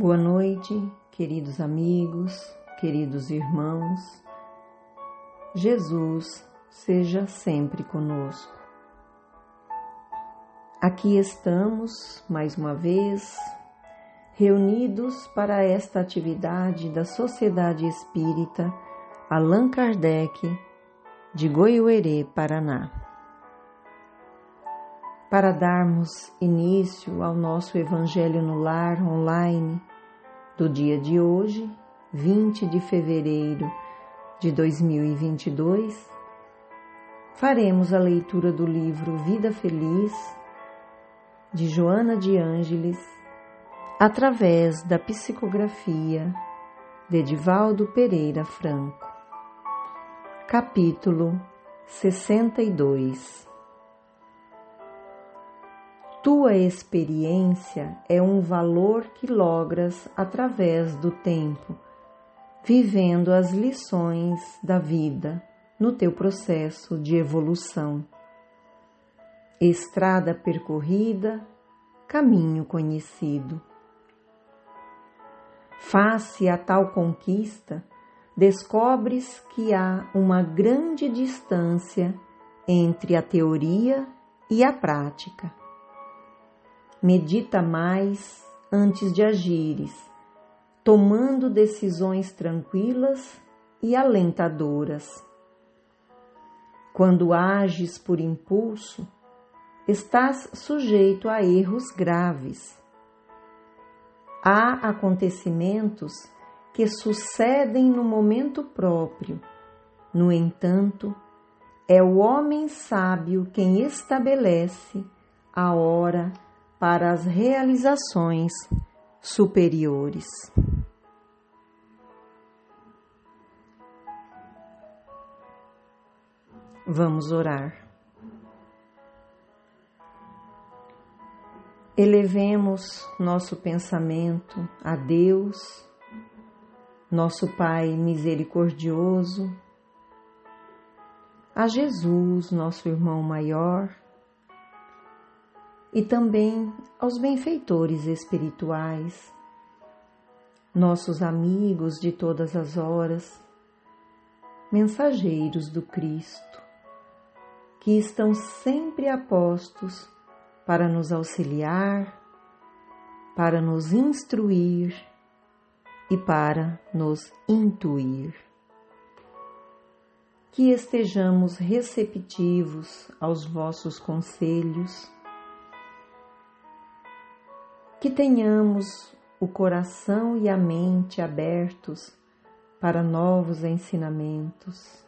Boa noite, queridos amigos, queridos irmãos. Jesus seja sempre conosco. Aqui estamos, mais uma vez, reunidos para esta atividade da Sociedade Espírita Allan Kardec de Goiuerê, Paraná. Para darmos início ao nosso Evangelho no Lar online do dia de hoje, 20 de fevereiro de 2022, faremos a leitura do livro Vida Feliz de Joana de Ângeles através da psicografia de Edivaldo Pereira Franco. Capítulo 62 Tua experiência é um valor que logras através do tempo, vivendo as lições da vida no teu processo de evolução. Estrada percorrida, caminho conhecido. Face a tal conquista, descobres que há uma grande distância entre a teoria e a prática medita mais antes de agires, tomando decisões tranquilas e alentadoras. Quando ages por impulso, estás sujeito a erros graves. Há acontecimentos que sucedem no momento próprio. No entanto, é o homem sábio quem estabelece a hora para as realizações superiores. Vamos orar. Elevemos nosso pensamento a Deus, nosso Pai misericordioso, a Jesus, nosso irmão maior, e também aos benfeitores espirituais, nossos amigos de todas as horas, mensageiros do Cristo, que estão sempre a postos para nos auxiliar, para nos instruir e para nos intuir. Que estejamos receptivos aos vossos conselhos que tenhamos o coração e a mente abertos para novos ensinamentos,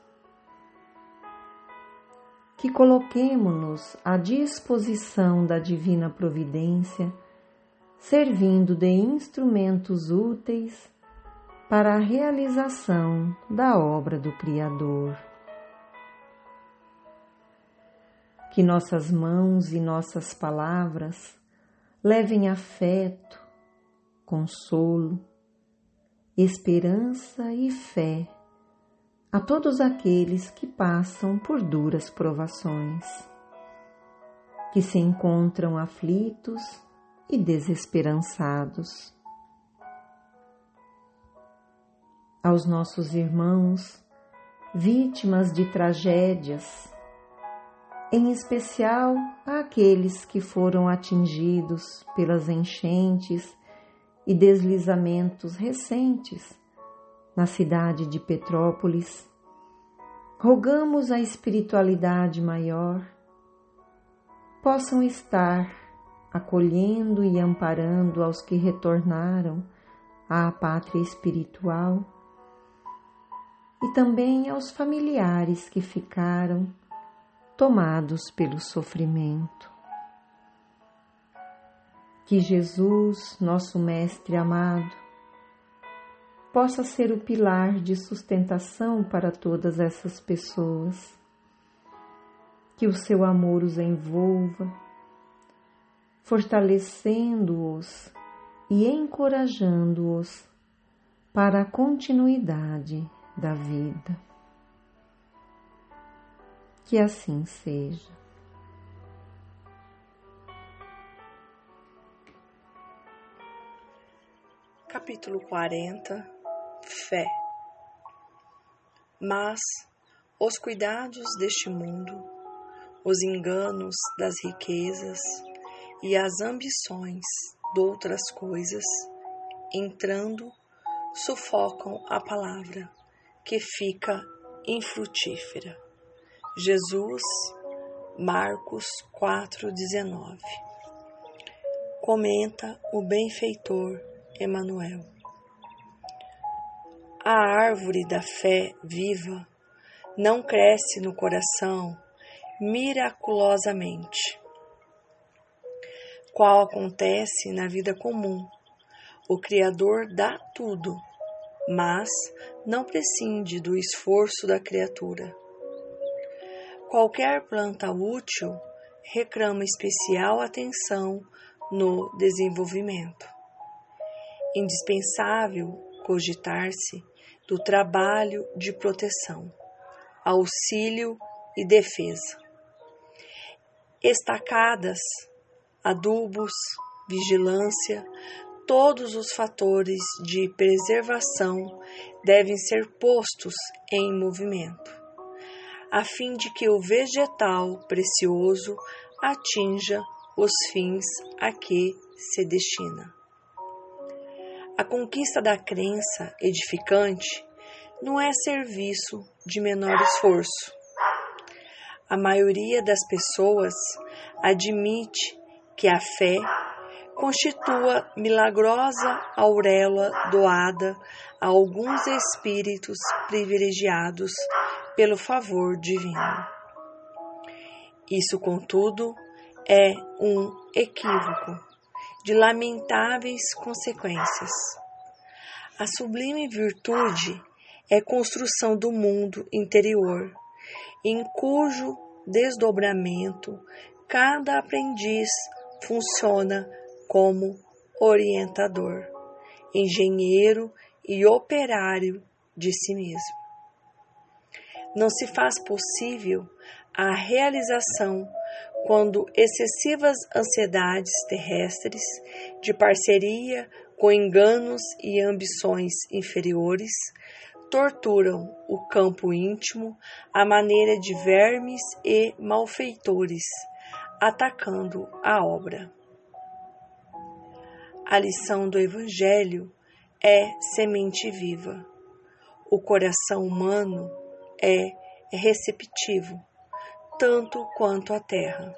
que coloquemo-nos à disposição da Divina Providência, servindo de instrumentos úteis para a realização da obra do Criador. Que nossas mãos e nossas palavras levem afeto, consolo, esperança e fé a todos aqueles que passam por duras provações, que se encontram aflitos e desesperançados. Aos nossos irmãos, vítimas de tragédias, em especial àqueles que foram atingidos pelas enchentes e deslizamentos recentes na cidade de Petrópolis. Rogamos a espiritualidade maior possam estar acolhendo e amparando aos que retornaram à pátria espiritual e também aos familiares que ficaram tomados pelo sofrimento. Que Jesus, nosso Mestre amado, possa ser o pilar de sustentação para todas essas pessoas. Que o seu amor os envolva, fortalecendo-os e encorajando-os para a continuidade da vida. Que assim seja. Capítulo 40 Fé Mas os cuidados deste mundo, os enganos das riquezas e as ambições de outras coisas, entrando, sufocam a palavra, que fica infrutífera. Jesus, Marcos 4,19 Comenta o benfeitor Emanuel. A árvore da fé viva não cresce no coração miraculosamente, qual acontece na vida comum. O Criador dá tudo, mas não prescinde do esforço da criatura. Qualquer planta útil reclama especial atenção no desenvolvimento. Indispensável cogitar-se do trabalho de proteção, auxílio e defesa. Estacadas, adubos, vigilância, todos os fatores de preservação devem ser postos em movimento, a fim de que o vegetal precioso atinja os fins a que se destina. A conquista da crença edificante não é serviço de menor esforço. A maioria das pessoas admite que a fé constitua milagrosa auréola doada a alguns espíritos privilegiados pelo favor divino. Isso, contudo, é um equívoco de lamentáveis consequências. A sublime virtude é construção do mundo interior, em cujo desdobramento cada aprendiz funciona como orientador, engenheiro e operário de si mesmo. Não se faz possível a realização quando excessivas ansiedades terrestres de parceria com enganos e ambições inferiores torturam o campo íntimo à maneira de vermes e malfeitores, atacando a obra. A lição do Evangelho é semente viva. O coração humano é receptivo tanto quanto a terra.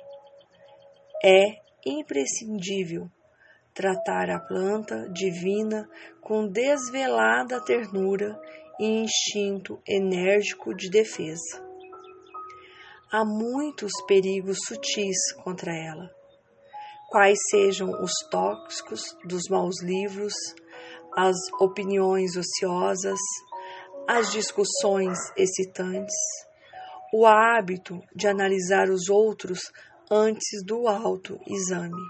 É imprescindível tratar a planta divina com desvelada ternura e instinto enérgico de defesa. Há muitos perigos sutis contra ela, quais sejam os tóxicos dos maus livros, as opiniões ociosas, as discussões excitantes, o hábito de analisar os outros antes do autoexame.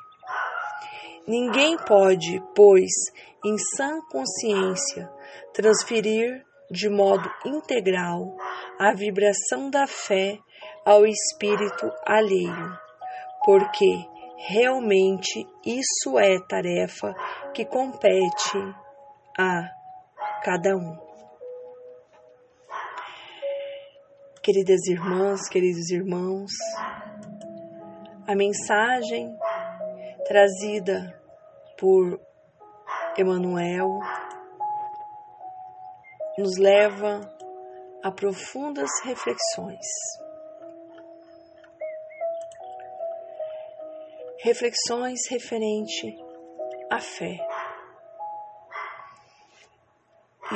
Ninguém pode, pois, em sã consciência, transferir de modo integral a vibração da fé ao espírito alheio, porque realmente isso é tarefa que compete a cada um. Queridas irmãs, queridos irmãos, a mensagem trazida por Emmanuel nos leva a profundas reflexões. Reflexões referente à fé.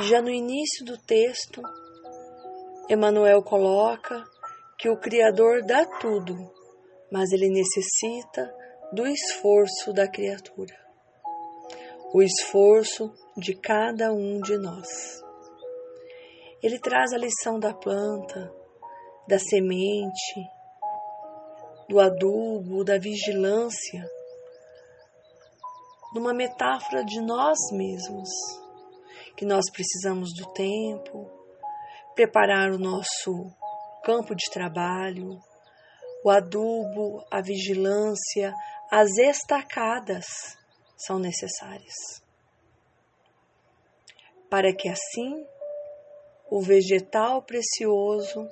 Já no início do texto, Emmanuel coloca que o Criador dá tudo, mas ele necessita do esforço da criatura, o esforço de cada um de nós. Ele traz a lição da planta, da semente, do adubo, da vigilância, numa metáfora de nós mesmos, que nós precisamos do tempo, preparar o nosso campo de trabalho, o adubo, a vigilância, as estacadas são necessárias. para que assim o vegetal precioso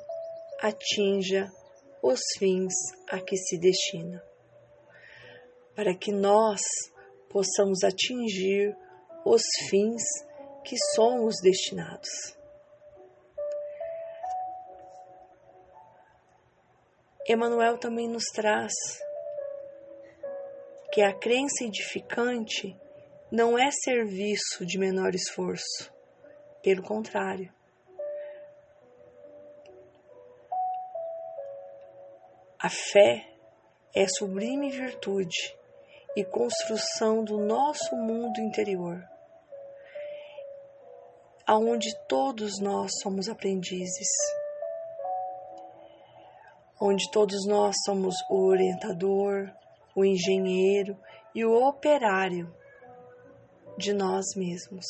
atinja os fins a que se destina, para que nós possamos atingir os fins que somos destinados. Emmanuel também nos traz que a crença edificante não é serviço de menor esforço, pelo contrário. A fé é sublime virtude e construção do nosso mundo interior, aonde todos nós somos aprendizes, onde todos nós somos o orientador, o engenheiro e o operário de nós mesmos.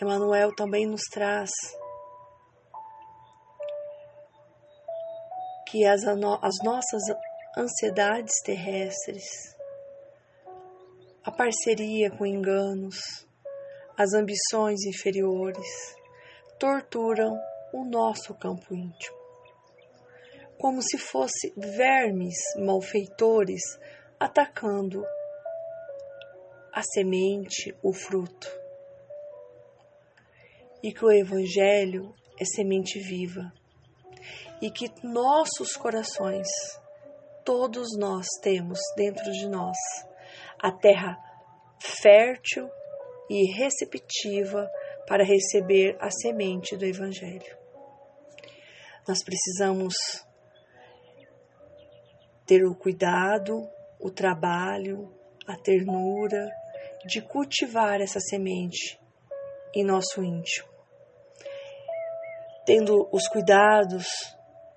Emmanuel também nos traz que as, as nossas ansiedades terrestres, a parceria com enganos, as ambições inferiores, torturam o nosso campo íntimo. Como se fosse vermes malfeitores atacando a semente, o fruto. E que o Evangelho é semente viva e que nossos corações, todos nós temos dentro de nós a terra fértil e receptiva para receber a semente do Evangelho. Nós precisamos ter o cuidado, o trabalho, a ternura de cultivar essa semente em nosso íntimo, tendo os cuidados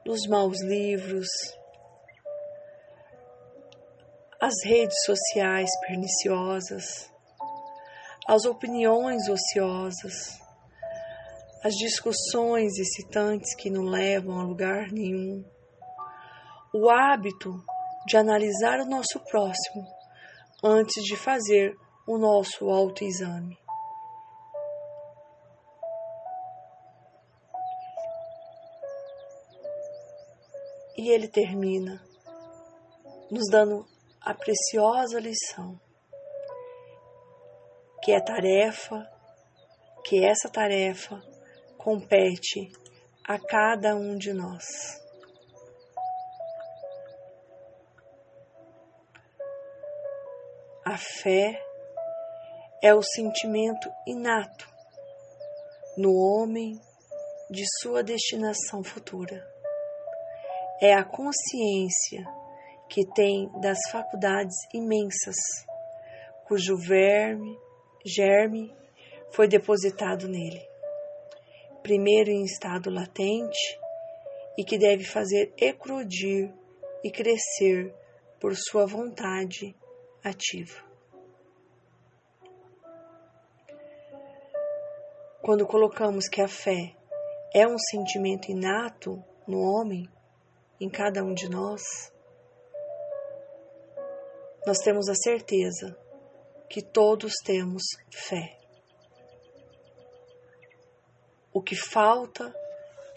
dos maus livros, as redes sociais perniciosas, as opiniões ociosas, as discussões excitantes que não levam a lugar nenhum, o hábito de analisar o nosso próximo antes de fazer o nosso autoexame. E ele termina nos dando a preciosa lição que é tarefa, que essa tarefa compete a cada um de nós. A fé é o sentimento inato no homem de sua destinação futura é a consciência que tem das faculdades imensas, cujo verme, germe foi depositado nele, primeiro em estado latente e que deve fazer eclodir e crescer por sua vontade ativa. Quando colocamos que a fé é um sentimento inato no homem, em cada um de nós, nós temos a certeza que todos temos fé. O que falta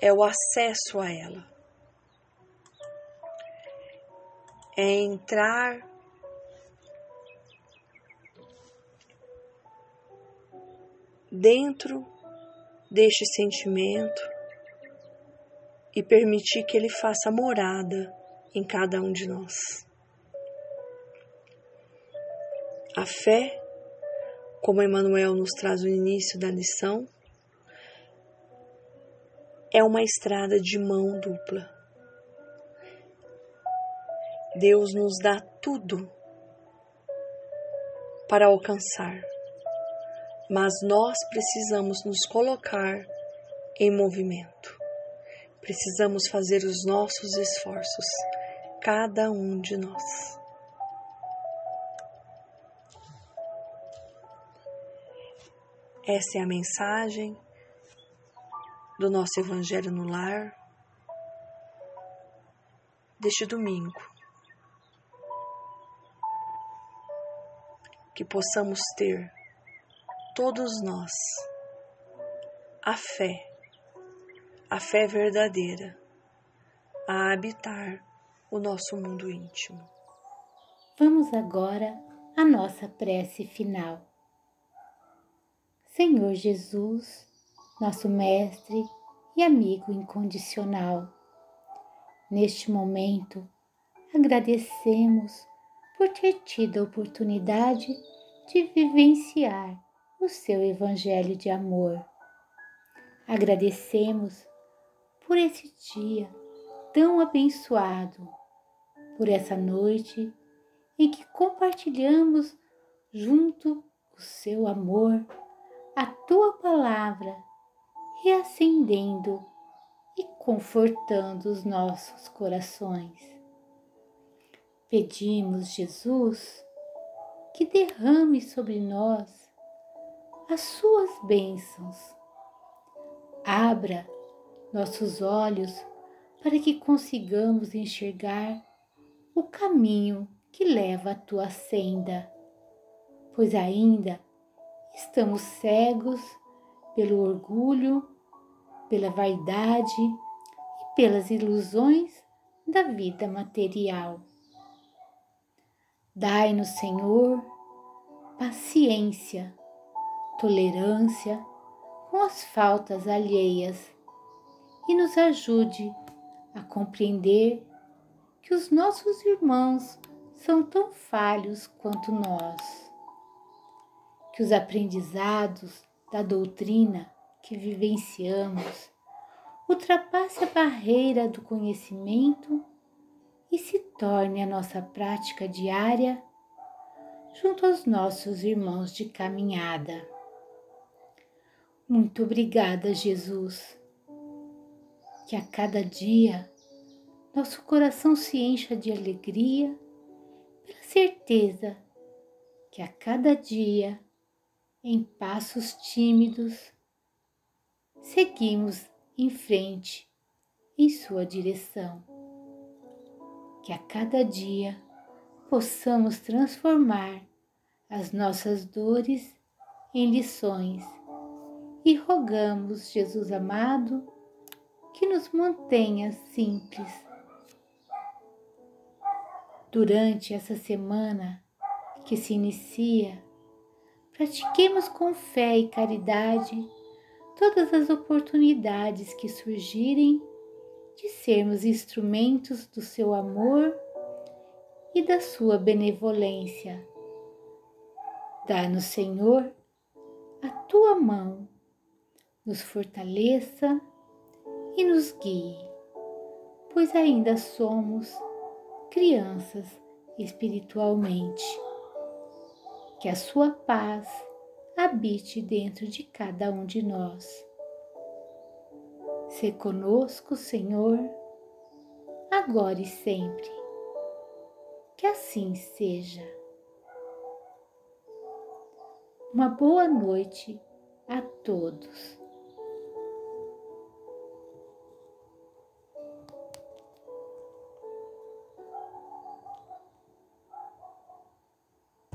é o acesso a ela. É entrar dentro deste sentimento e permitir que Ele faça morada em cada um de nós. A fé, como Emmanuel nos traz no início da lição, é uma estrada de mão dupla. Deus nos dá tudo para alcançar, mas nós precisamos nos colocar em movimento. Precisamos fazer os nossos esforços, cada um de nós. Essa é a mensagem do nosso Evangelho no Lar deste domingo. que possamos ter, todos nós, a fé, a fé verdadeira, a habitar o nosso mundo íntimo. Vamos agora à nossa prece final. Senhor Jesus, nosso Mestre e amigo incondicional, neste momento agradecemos por ter tido a oportunidade de vivenciar o seu Evangelho de amor. Agradecemos por esse dia tão abençoado, por essa noite em que compartilhamos junto o seu amor, a tua palavra, reacendendo e confortando os nossos corações. Pedimos, Jesus, que derrame sobre nós as suas bênçãos. Abra nossos olhos para que consigamos enxergar o caminho que leva à tua senda, pois ainda estamos cegos pelo orgulho, pela vaidade e pelas ilusões da vida material. Dai-nos, Senhor, paciência, tolerância com as faltas alheias e nos ajude a compreender que os nossos irmãos são tão falhos quanto nós. Que os aprendizados da doutrina que vivenciamos ultrapasse a barreira do conhecimento e se torne a nossa prática diária junto aos nossos irmãos de caminhada. Muito obrigada, Jesus. Que a cada dia nosso coração se encha de alegria pela certeza que a cada dia, em passos tímidos, seguimos em frente em Sua direção. Que a cada dia possamos transformar as nossas dores em lições. E rogamos, Jesus amado, que nos mantenha simples. Durante essa semana que se inicia, pratiquemos com fé e caridade todas as oportunidades que surgirem de sermos instrumentos do seu amor e da sua benevolência. Dá-nos, Senhor, a tua mão, nos fortaleça e nos guie, pois ainda somos crianças espiritualmente. Que a sua paz habite dentro de cada um de nós. Se conosco, Senhor, agora e sempre. Que assim seja. Uma boa noite a todos.